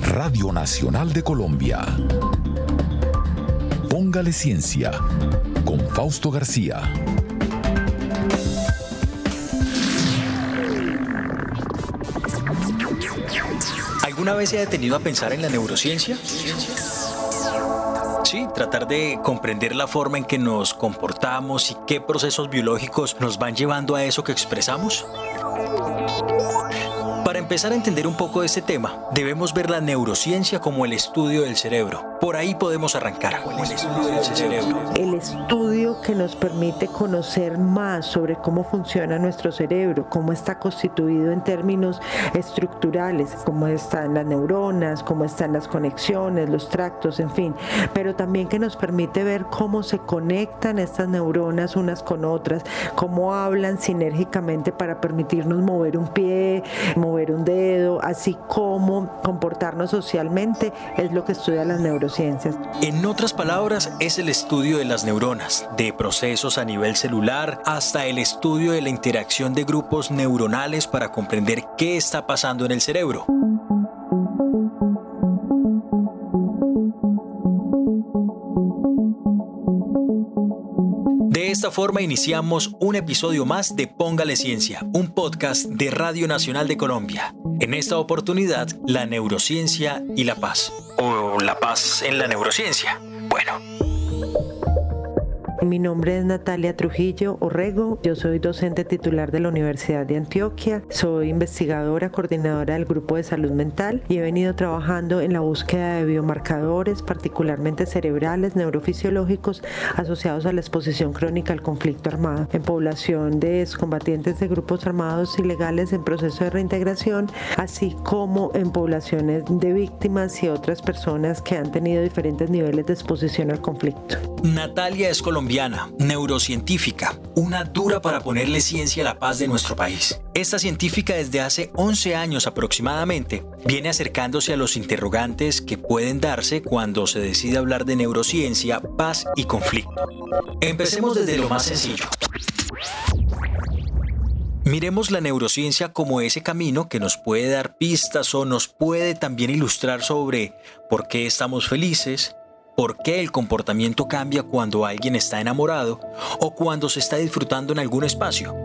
Radio Nacional de Colombia. Póngale Ciencia con Fausto García. ¿Alguna vez se ha detenido a pensar en la neurociencia? Sí, tratar de comprender la forma en que nos comportamos y qué procesos biológicos nos van llevando a eso que expresamos. Empezar a entender un poco de este tema, debemos ver la neurociencia como el estudio del cerebro. Por ahí podemos arrancar. El estudio del cerebro. El estudio que nos permite conocer más sobre cómo funciona nuestro cerebro, cómo está constituido en términos estructurales, cómo están las neuronas, cómo están las conexiones, los tractos, en fin, pero también que nos permite ver cómo se conectan estas neuronas unas con otras, cómo hablan sinérgicamente para permitirnos mover un pie, mover un dedo, así como comportarnos socialmente, es lo que estudia las neurociencias. En otras palabras, es el estudio de las neuronas, de procesos a nivel celular, hasta el estudio de la interacción de grupos neuronales para comprender qué está pasando en el cerebro. De esta forma iniciamos un episodio más de Póngale Ciencia, un podcast de Radio Nacional de Colombia. En esta oportunidad, la neurociencia y la paz. O la paz en la neurociencia. Mi nombre es Natalia Trujillo Orrego, yo soy docente titular de la Universidad de Antioquia, soy investigadora, coordinadora del Grupo de Salud Mental y he venido trabajando en la búsqueda de biomarcadores, particularmente cerebrales, neurofisiológicos, asociados a la exposición crónica al conflicto armado en población de excombatientes de grupos armados ilegales en proceso de reintegración, así como en poblaciones de víctimas y otras personas que han tenido diferentes niveles de exposición al conflicto. Natalia es colombiana neurocientífica, una dura para ponerle ciencia a la paz de nuestro país. Esta científica desde hace 11 años aproximadamente viene acercándose a los interrogantes que pueden darse cuando se decide hablar de neurociencia, paz y conflicto. Empecemos desde lo más sencillo. Miremos la neurociencia como ese camino que nos puede dar pistas o nos puede también ilustrar sobre por qué estamos felices, por qué el comportamiento cambia cuando alguien está enamorado o cuando se está disfrutando en algún espacio.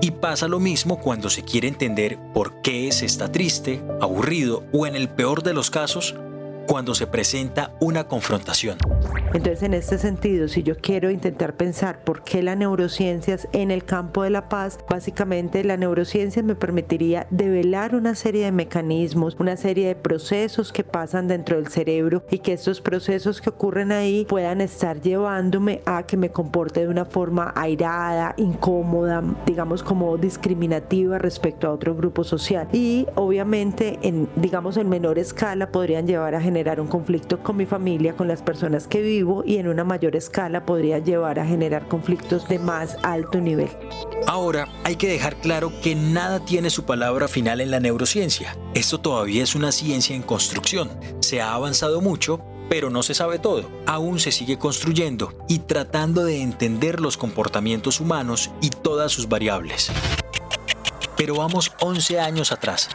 Y pasa lo mismo cuando se quiere entender por qué se está triste, aburrido o en el peor de los casos, cuando se presenta una confrontación. Entonces, en este sentido, si yo quiero intentar pensar por qué la neurociencia en el campo de la paz, básicamente la neurociencia me permitiría develar una serie de mecanismos, una serie de procesos que pasan dentro del cerebro y que estos procesos que ocurren ahí puedan estar llevándome a que me comporte de una forma airada, incómoda, digamos como discriminativa respecto a otro grupo social. Y obviamente, en, digamos en menor escala, podrían llevar a generar un conflicto con mi familia, con las personas que vivo y en una mayor escala podría llevar a generar conflictos de más alto nivel. Ahora, hay que dejar claro que nada tiene su palabra final en la neurociencia. Esto todavía es una ciencia en construcción. Se ha avanzado mucho, pero no se sabe todo. Aún se sigue construyendo y tratando de entender los comportamientos humanos y todas sus variables. Pero vamos 11 años atrás.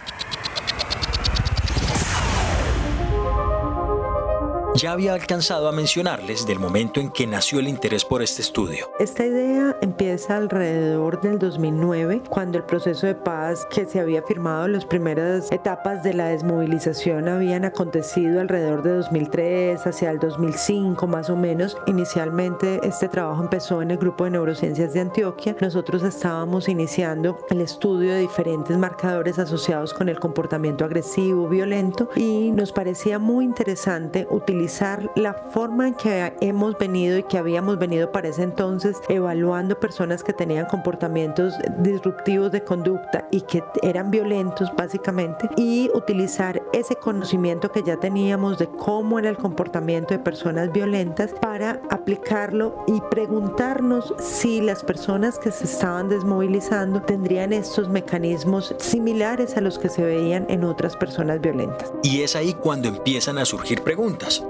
Ya había alcanzado a mencionarles del momento en que nació el interés por este estudio. Esta idea empieza alrededor del 2009, cuando el proceso de paz que se había firmado, las primeras etapas de la desmovilización habían acontecido alrededor de 2003, hacia el 2005 más o menos. Inicialmente este trabajo empezó en el grupo de neurociencias de Antioquia. Nosotros estábamos iniciando el estudio de diferentes marcadores asociados con el comportamiento agresivo, violento y nos parecía muy interesante utilizar la forma en que hemos venido y que habíamos venido para ese entonces evaluando personas que tenían comportamientos disruptivos de conducta y que eran violentos básicamente y utilizar ese conocimiento que ya teníamos de cómo era el comportamiento de personas violentas para aplicarlo y preguntarnos si las personas que se estaban desmovilizando tendrían estos mecanismos similares a los que se veían en otras personas violentas. Y es ahí cuando empiezan a surgir preguntas.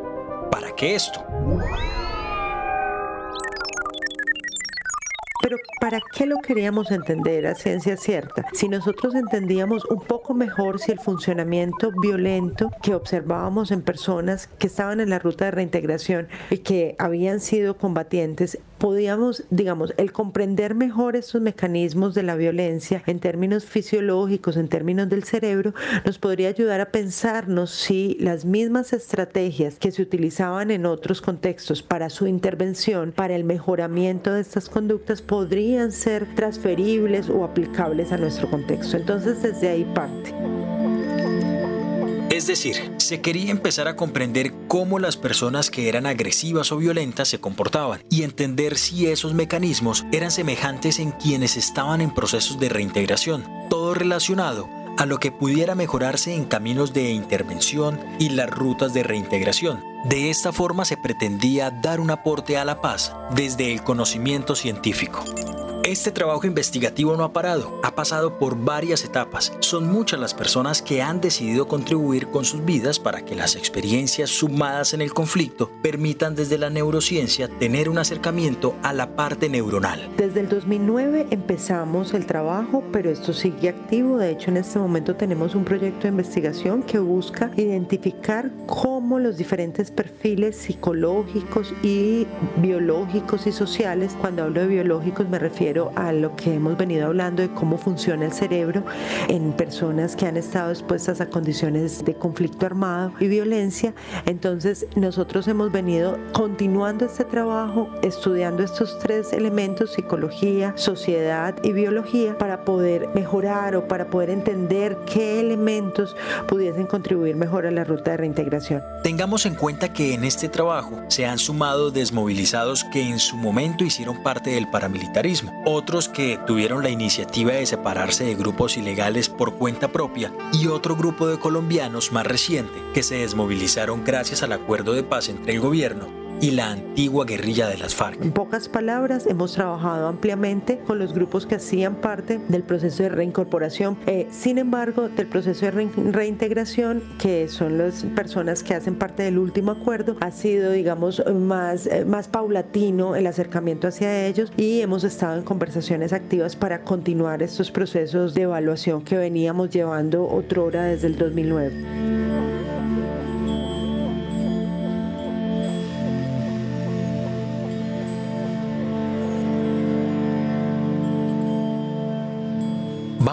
¿Para qué esto? Pero ¿para qué lo queríamos entender a ciencia cierta? Si nosotros entendíamos un poco mejor si el funcionamiento violento que observábamos en personas que estaban en la ruta de reintegración y que habían sido combatientes podíamos, digamos, el comprender mejor estos mecanismos de la violencia en términos fisiológicos, en términos del cerebro, nos podría ayudar a pensarnos si las mismas estrategias que se utilizaban en otros contextos para su intervención, para el mejoramiento de estas conductas, podrían ser transferibles o aplicables a nuestro contexto. Entonces, desde ahí parte. Es decir, se quería empezar a comprender cómo las personas que eran agresivas o violentas se comportaban y entender si esos mecanismos eran semejantes en quienes estaban en procesos de reintegración, todo relacionado a lo que pudiera mejorarse en caminos de intervención y las rutas de reintegración. De esta forma se pretendía dar un aporte a la paz desde el conocimiento científico. Este trabajo investigativo no ha parado, ha pasado por varias etapas. Son muchas las personas que han decidido contribuir con sus vidas para que las experiencias sumadas en el conflicto permitan desde la neurociencia tener un acercamiento a la parte neuronal. Desde el 2009 empezamos el trabajo, pero esto sigue activo. De hecho, en este momento tenemos un proyecto de investigación que busca identificar cómo los diferentes perfiles psicológicos y biológicos y sociales, cuando hablo de biológicos me refiero a lo que hemos venido hablando de cómo funciona el cerebro en personas que han estado expuestas a condiciones de conflicto armado y violencia. Entonces nosotros hemos venido continuando este trabajo, estudiando estos tres elementos, psicología, sociedad y biología, para poder mejorar o para poder entender qué elementos pudiesen contribuir mejor a la ruta de reintegración. Tengamos en cuenta que en este trabajo se han sumado desmovilizados que en su momento hicieron parte del paramilitarismo otros que tuvieron la iniciativa de separarse de grupos ilegales por cuenta propia y otro grupo de colombianos más reciente que se desmovilizaron gracias al acuerdo de paz entre el gobierno y la antigua guerrilla de las FARC. En pocas palabras, hemos trabajado ampliamente con los grupos que hacían parte del proceso de reincorporación. Eh, sin embargo, del proceso de reintegración, que son las personas que hacen parte del último acuerdo, ha sido, digamos, más, eh, más paulatino el acercamiento hacia ellos y hemos estado en conversaciones activas para continuar estos procesos de evaluación que veníamos llevando otrora desde el 2009.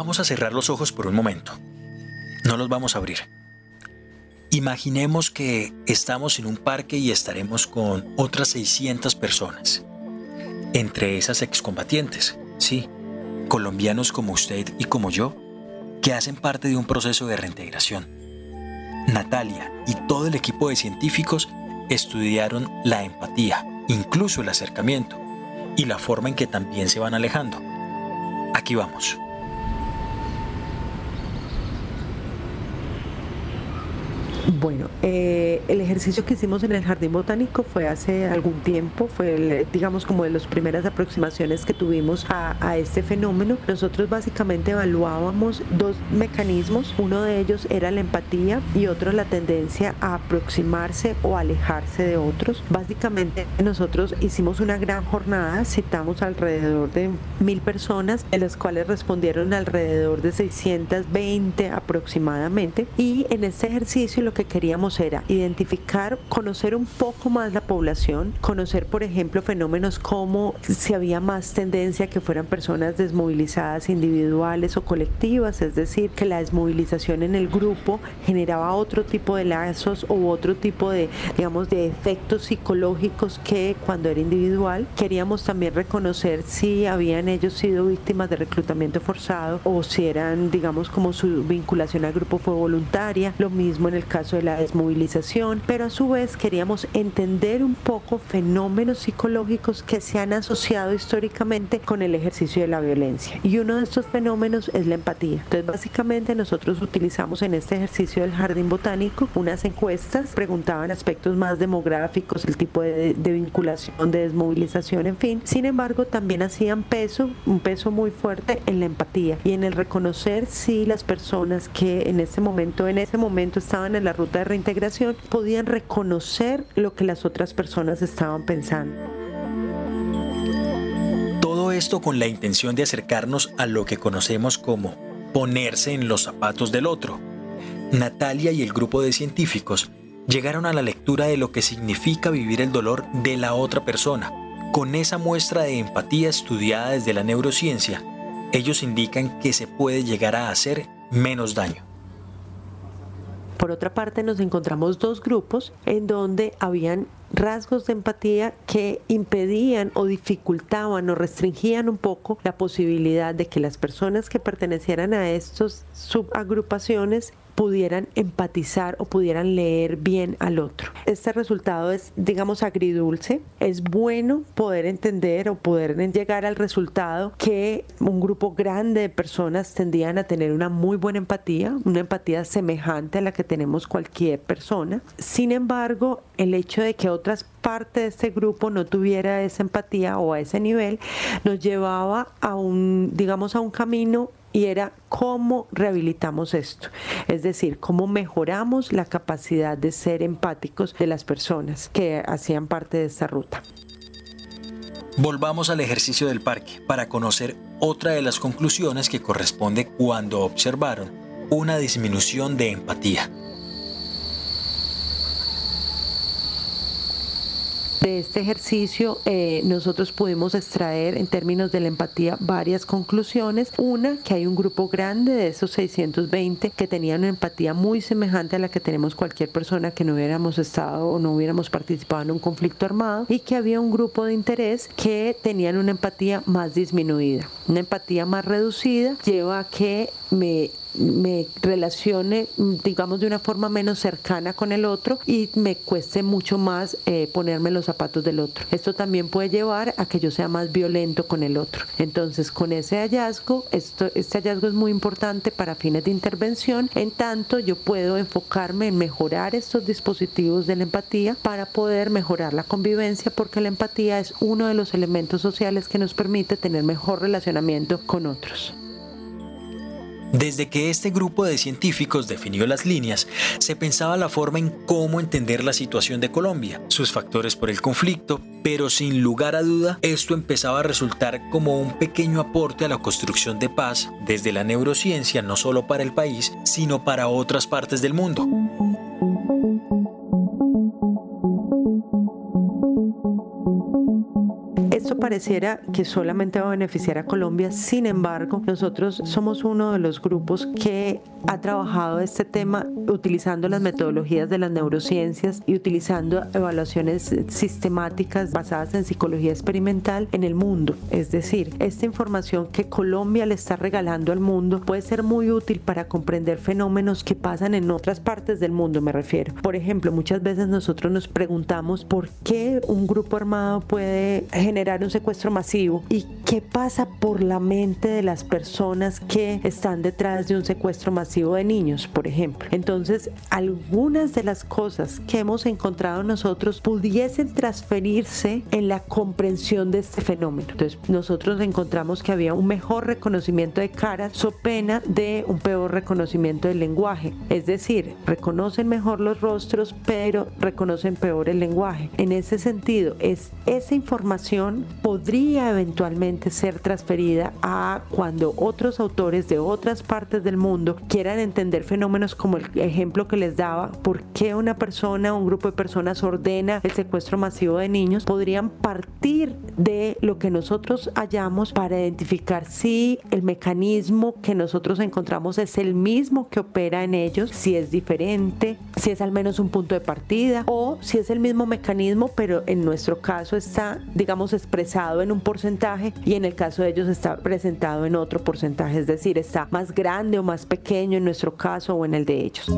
Vamos a cerrar los ojos por un momento. No los vamos a abrir. Imaginemos que estamos en un parque y estaremos con otras 600 personas. Entre esas excombatientes, sí, colombianos como usted y como yo, que hacen parte de un proceso de reintegración. Natalia y todo el equipo de científicos estudiaron la empatía, incluso el acercamiento, y la forma en que también se van alejando. Aquí vamos. Bueno, eh, el ejercicio que hicimos en el Jardín Botánico fue hace algún tiempo, fue digamos como de las primeras aproximaciones que tuvimos a, a, este fenómeno. Nosotros básicamente evaluábamos dos mecanismos, uno de ellos era la empatía y otro la tendencia a aproximarse o alejarse de otros. Básicamente nosotros hicimos una gran jornada, citamos alrededor de mil personas, de las cuales respondieron alrededor de 620 aproximadamente y en este ejercicio lo que queríamos era identificar, conocer un poco más la población, conocer, por ejemplo, fenómenos como si había más tendencia que fueran personas desmovilizadas individuales o colectivas, es decir, que la desmovilización en el grupo generaba otro tipo de lazos u otro tipo de, digamos, de efectos psicológicos que cuando era individual. Queríamos también reconocer si habían ellos sido víctimas de reclutamiento forzado o si eran, digamos, como su vinculación al grupo fue voluntaria. Lo mismo en el caso de la desmovilización, pero a su vez queríamos entender un poco fenómenos psicológicos que se han asociado históricamente con el ejercicio de la violencia. Y uno de estos fenómenos es la empatía. Entonces, básicamente nosotros utilizamos en este ejercicio del jardín botánico unas encuestas, preguntaban aspectos más demográficos, el tipo de, de vinculación, de desmovilización, en fin. Sin embargo, también hacían peso, un peso muy fuerte en la empatía y en el reconocer si las personas que en ese momento, en ese momento estaban en la ruta de reintegración podían reconocer lo que las otras personas estaban pensando esto con la intención de acercarnos a lo que conocemos como ponerse en los zapatos del otro. Natalia y el grupo de científicos llegaron a la lectura de lo que significa vivir el dolor de la otra persona. Con esa muestra de empatía estudiada desde la neurociencia, ellos indican que se puede llegar a hacer menos daño. Por otra parte, nos encontramos dos grupos en donde habían rasgos de empatía que impedían o dificultaban o restringían un poco la posibilidad de que las personas que pertenecieran a estas subagrupaciones pudieran empatizar o pudieran leer bien al otro. Este resultado es, digamos, agridulce. Es bueno poder entender o poder llegar al resultado que un grupo grande de personas tendían a tener una muy buena empatía, una empatía semejante a la que tenemos cualquier persona. Sin embargo, el hecho de que otras partes de este grupo no tuviera esa empatía o a ese nivel nos llevaba a un, digamos, a un camino y era cómo rehabilitamos esto, es decir, cómo mejoramos la capacidad de ser empáticos de las personas que hacían parte de esta ruta. Volvamos al ejercicio del parque para conocer otra de las conclusiones que corresponde cuando observaron una disminución de empatía. De este ejercicio eh, nosotros pudimos extraer en términos de la empatía varias conclusiones. Una, que hay un grupo grande de esos 620 que tenían una empatía muy semejante a la que tenemos cualquier persona que no hubiéramos estado o no hubiéramos participado en un conflicto armado y que había un grupo de interés que tenían una empatía más disminuida. Una empatía más reducida lleva a que me me relacione, digamos, de una forma menos cercana con el otro y me cueste mucho más eh, ponerme los zapatos del otro. Esto también puede llevar a que yo sea más violento con el otro. Entonces, con ese hallazgo, este hallazgo es muy importante para fines de intervención, en tanto yo puedo enfocarme en mejorar estos dispositivos de la empatía para poder mejorar la convivencia, porque la empatía es uno de los elementos sociales que nos permite tener mejor relacionamiento con otros. Desde que este grupo de científicos definió las líneas, se pensaba la forma en cómo entender la situación de Colombia, sus factores por el conflicto, pero sin lugar a duda esto empezaba a resultar como un pequeño aporte a la construcción de paz desde la neurociencia no solo para el país, sino para otras partes del mundo. Pareciera que solamente va a beneficiar a Colombia, sin embargo, nosotros somos uno de los grupos que ha trabajado este tema utilizando las metodologías de las neurociencias y utilizando evaluaciones sistemáticas basadas en psicología experimental en el mundo. Es decir, esta información que Colombia le está regalando al mundo puede ser muy útil para comprender fenómenos que pasan en otras partes del mundo, me refiero. Por ejemplo, muchas veces nosotros nos preguntamos por qué un grupo armado puede generar un secuestro masivo y qué pasa por la mente de las personas que están detrás de un secuestro masivo de niños, por ejemplo. Entonces, algunas de las cosas que hemos encontrado nosotros pudiesen transferirse en la comprensión de este fenómeno. Entonces, nosotros encontramos que había un mejor reconocimiento de caras so pena de un peor reconocimiento del lenguaje. Es decir, reconocen mejor los rostros, pero reconocen peor el lenguaje. En ese sentido, es esa información podría eventualmente ser transferida a cuando otros autores de otras partes del mundo quieran entender fenómenos como el ejemplo que les daba, por qué una persona un grupo de personas ordena el secuestro masivo de niños, podrían partir de lo que nosotros hallamos para identificar si el mecanismo que nosotros encontramos es el mismo que opera en ellos, si es diferente, si es al menos un punto de partida o si es el mismo mecanismo, pero en nuestro caso está, digamos, expresado en un porcentaje y en el caso de ellos está presentado en otro porcentaje, es decir, está más grande o más pequeño en nuestro caso o en el de ellos.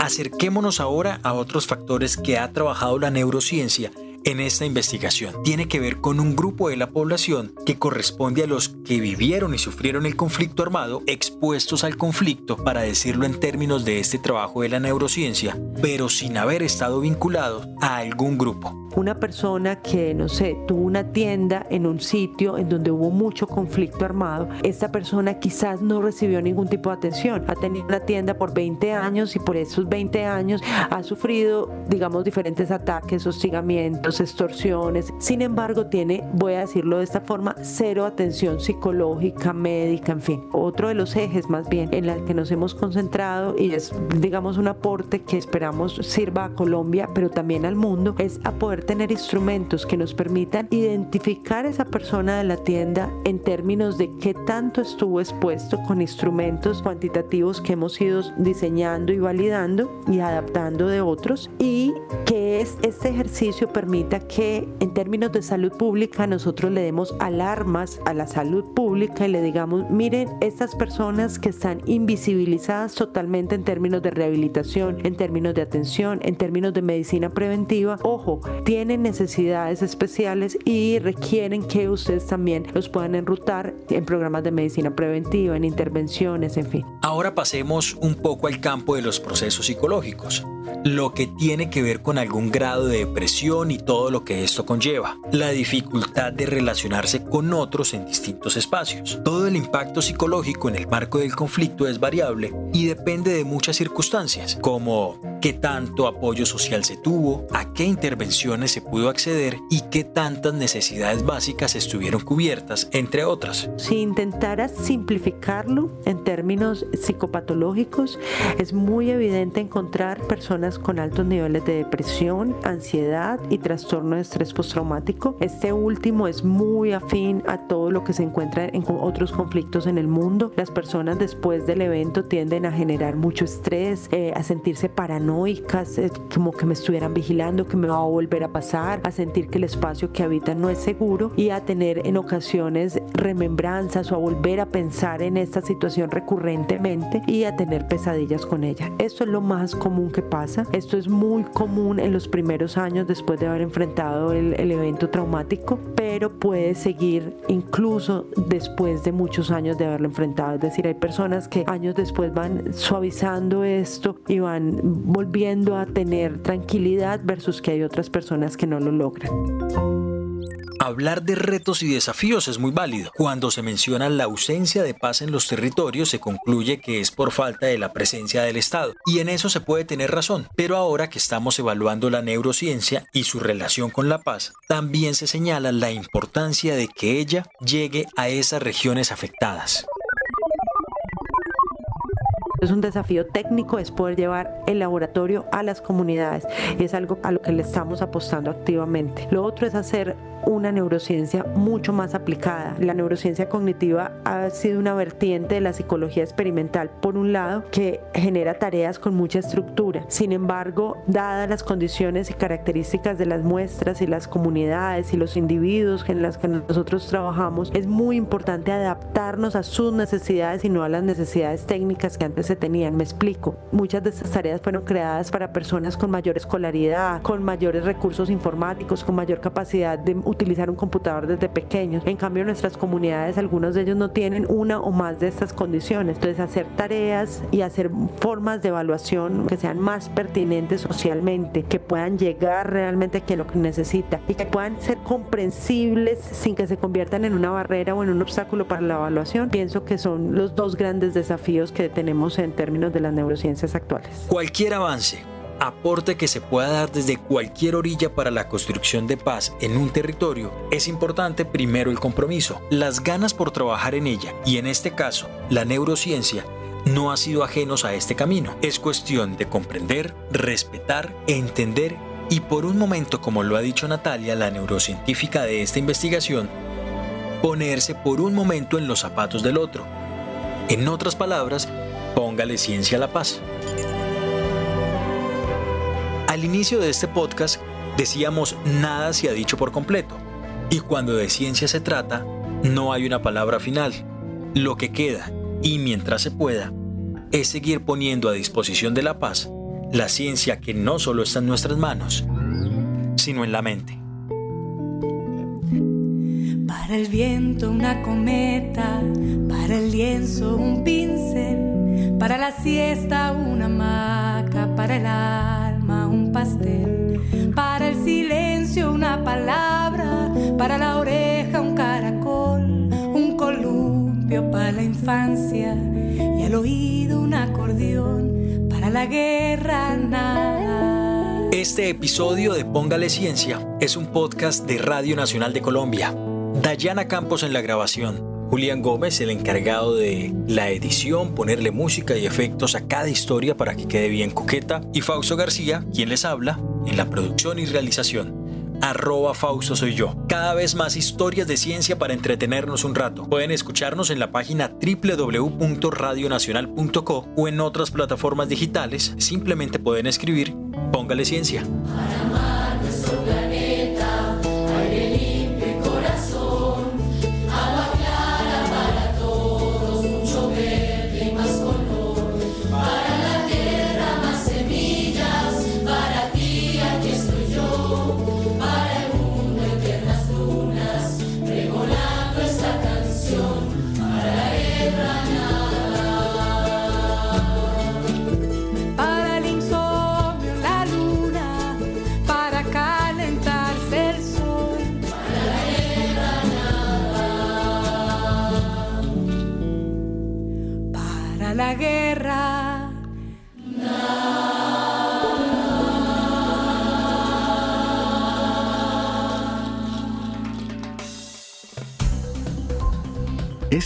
Acerquémonos ahora a otros factores que ha trabajado la neurociencia en esta investigación. Tiene que ver con un grupo de la población que corresponde a los que vivieron y sufrieron el conflicto armado, expuestos al conflicto, para decirlo en términos de este trabajo de la neurociencia, pero sin haber estado vinculados a algún grupo. Una persona que, no sé, tuvo una tienda en un sitio en donde hubo mucho conflicto armado, esta persona quizás no recibió ningún tipo de atención. Ha tenido una tienda por 20 años y por esos 20 años ha sufrido, digamos, diferentes ataques, hostigamientos, extorsiones. Sin embargo, tiene, voy a decirlo de esta forma, cero atención psicológica, médica, en fin. Otro de los ejes más bien en el que nos hemos concentrado y es, digamos, un aporte que esperamos sirva a Colombia, pero también al mundo, es a poder tener instrumentos que nos permitan identificar a esa persona de la tienda en términos de qué tanto estuvo expuesto con instrumentos cuantitativos que hemos ido diseñando y validando y adaptando de otros y que es, este ejercicio permita que en términos de salud pública nosotros le demos alarmas a la salud pública y le digamos, miren, estas personas que están invisibilizadas totalmente en términos de rehabilitación, en términos de atención, en términos de medicina preventiva, ojo, tienen necesidades especiales y requieren que ustedes también los puedan enrutar en programas de medicina preventiva, en intervenciones, en fin. Ahora pasemos un poco al campo de los procesos psicológicos lo que tiene que ver con algún grado de depresión y todo lo que esto conlleva, la dificultad de relacionarse con otros en distintos espacios. Todo el impacto psicológico en el marco del conflicto es variable y depende de muchas circunstancias, como qué tanto apoyo social se tuvo, a qué intervenciones se pudo acceder y qué tantas necesidades básicas estuvieron cubiertas, entre otras. Si intentaras simplificarlo en términos psicopatológicos, es muy evidente encontrar personas con altos niveles de depresión, ansiedad y trastorno de estrés postraumático. Este último es muy afín a todo lo que se encuentra en otros conflictos en el mundo. Las personas después del evento tienden a generar mucho estrés, eh, a sentirse paranoicas, eh, como que me estuvieran vigilando, que me va a volver a pasar, a sentir que el espacio que habitan no es seguro y a tener en ocasiones remembranzas o a volver a pensar en esta situación recurrentemente y a tener pesadillas con ella. Esto es lo más común que pasa esto es muy común en los primeros años después de haber enfrentado el, el evento traumático, pero puede seguir incluso después de muchos años de haberlo enfrentado. Es decir, hay personas que años después van suavizando esto y van volviendo a tener tranquilidad versus que hay otras personas que no lo logran. Hablar de retos y desafíos es muy válido. Cuando se menciona la ausencia de paz en los territorios, se concluye que es por falta de la presencia del Estado. Y en eso se puede tener razón. Pero ahora que estamos evaluando la neurociencia y su relación con la paz, también se señala la importancia de que ella llegue a esas regiones afectadas. Es un desafío técnico, es poder llevar el laboratorio a las comunidades y es algo a lo que le estamos apostando activamente. Lo otro es hacer una neurociencia mucho más aplicada. La neurociencia cognitiva ha sido una vertiente de la psicología experimental, por un lado, que genera tareas con mucha estructura. Sin embargo, dadas las condiciones y características de las muestras y las comunidades y los individuos en las que nosotros trabajamos, es muy importante adaptarnos a sus necesidades y no a las necesidades técnicas que antes se tenían. Me explico. Muchas de estas tareas fueron creadas para personas con mayor escolaridad, con mayores recursos informáticos, con mayor capacidad de utilizar un computador desde pequeños. En cambio, en nuestras comunidades, algunos de ellos no tienen una o más de estas condiciones. Entonces, hacer tareas y hacer formas de evaluación que sean más pertinentes socialmente, que puedan llegar realmente a quien lo necesita y que puedan ser comprensibles sin que se conviertan en una barrera o en un obstáculo para la evaluación, pienso que son los dos grandes desafíos que tenemos en términos de las neurociencias actuales. Cualquier avance aporte que se pueda dar desde cualquier orilla para la construcción de paz en un territorio, es importante primero el compromiso, las ganas por trabajar en ella y en este caso, la neurociencia no ha sido ajenos a este camino. Es cuestión de comprender, respetar, entender y por un momento, como lo ha dicho Natalia, la neurocientífica de esta investigación, ponerse por un momento en los zapatos del otro. En otras palabras, póngale ciencia a la paz. Al inicio de este podcast decíamos nada se ha dicho por completo. Y cuando de ciencia se trata, no hay una palabra final. Lo que queda, y mientras se pueda, es seguir poniendo a disposición de la paz la ciencia que no solo está en nuestras manos, sino en la mente. Para el viento una cometa, para el lienzo un pincel, para la siesta una hamaca, para el alma un pastel, para el silencio una palabra, para la oreja un caracol, un columpio para la infancia y al oído un acordeón, para la guerra nada. Este episodio de Póngale Ciencia es un podcast de Radio Nacional de Colombia. Dayana Campos en la grabación. Julián Gómez, el encargado de la edición, ponerle música y efectos a cada historia para que quede bien coqueta, y Fausto García, quien les habla, en la producción y realización. Arroba Fausto soy yo. Cada vez más historias de ciencia para entretenernos un rato. Pueden escucharnos en la página www.radionacional.co o en otras plataformas digitales. Simplemente pueden escribir Póngale Ciencia.